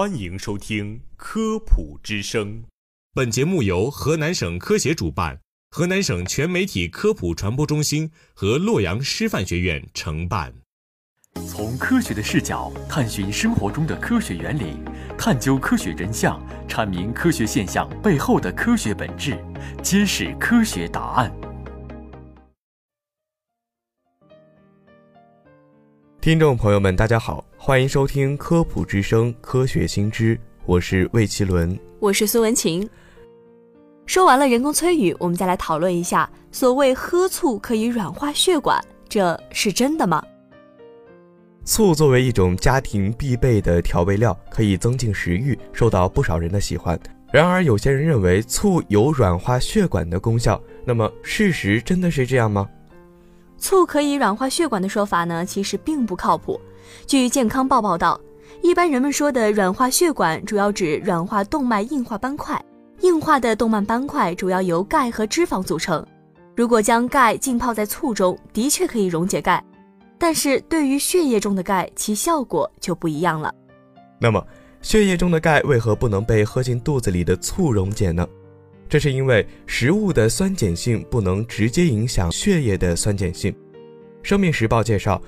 欢迎收听《科普之声》。本节目由河南省科协主办，河南省全媒体科普传播中心和洛阳师范学院承办。从科学的视角探寻生活中的科学原理，探究科学真相，阐明科学现象背后的科学本质，揭示科学答案。听众朋友们，大家好，欢迎收听《科普之声·科学新知》，我是魏奇伦，我是苏文琴。说完了人工催语，我们再来讨论一下，所谓喝醋可以软化血管，这是真的吗？醋作为一种家庭必备的调味料，可以增进食欲，受到不少人的喜欢。然而，有些人认为醋有软化血管的功效，那么事实真的是这样吗？醋可以软化血管的说法呢，其实并不靠谱。据健康报报道，一般人们说的软化血管，主要指软化动脉硬化斑块。硬化的动脉斑块主要由钙和脂肪组成。如果将钙浸泡在醋中，的确可以溶解钙，但是对于血液中的钙，其效果就不一样了。那么，血液中的钙为何不能被喝进肚子里的醋溶解呢？这是因为食物的酸碱性不能直接影响血液的酸碱性。生命时报介绍，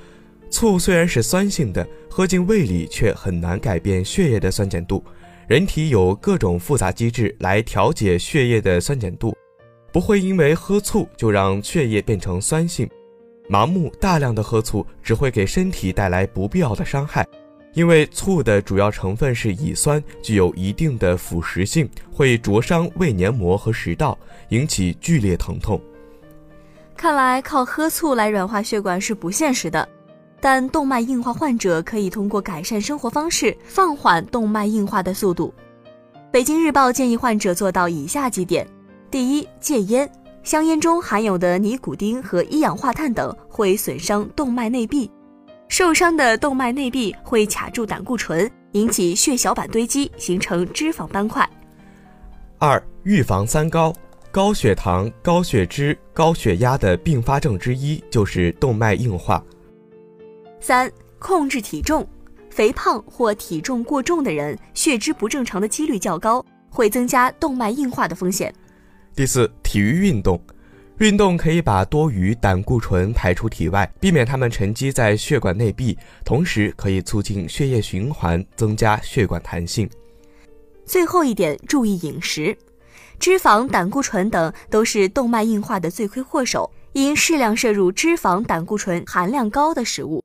醋虽然是酸性的，喝进胃里却很难改变血液的酸碱度。人体有各种复杂机制来调节血液的酸碱度，不会因为喝醋就让血液变成酸性。盲目大量的喝醋只会给身体带来不必要的伤害。因为醋的主要成分是乙酸，具有一定的腐蚀性，会灼伤胃黏膜和食道，引起剧烈疼痛。看来靠喝醋来软化血管是不现实的，但动脉硬化患者可以通过改善生活方式放缓动脉硬化的速度。北京日报建议患者做到以下几点：第一，戒烟，香烟中含有的尼古丁和一氧化碳等会损伤动脉内壁。受伤的动脉内壁会卡住胆固醇，引起血小板堆积，形成脂肪斑块。二、预防三高，高血糖、高血脂、高血压的并发症之一就是动脉硬化。三、控制体重，肥胖或体重过重的人，血脂不正常的几率较高，会增加动脉硬化的风险。第四，体育运动。运动可以把多余胆固醇排出体外，避免它们沉积在血管内壁，同时可以促进血液循环，增加血管弹性。最后一点，注意饮食，脂肪、胆固醇等都是动脉硬化的罪魁祸首，应适量摄入脂肪、胆固醇含量高的食物。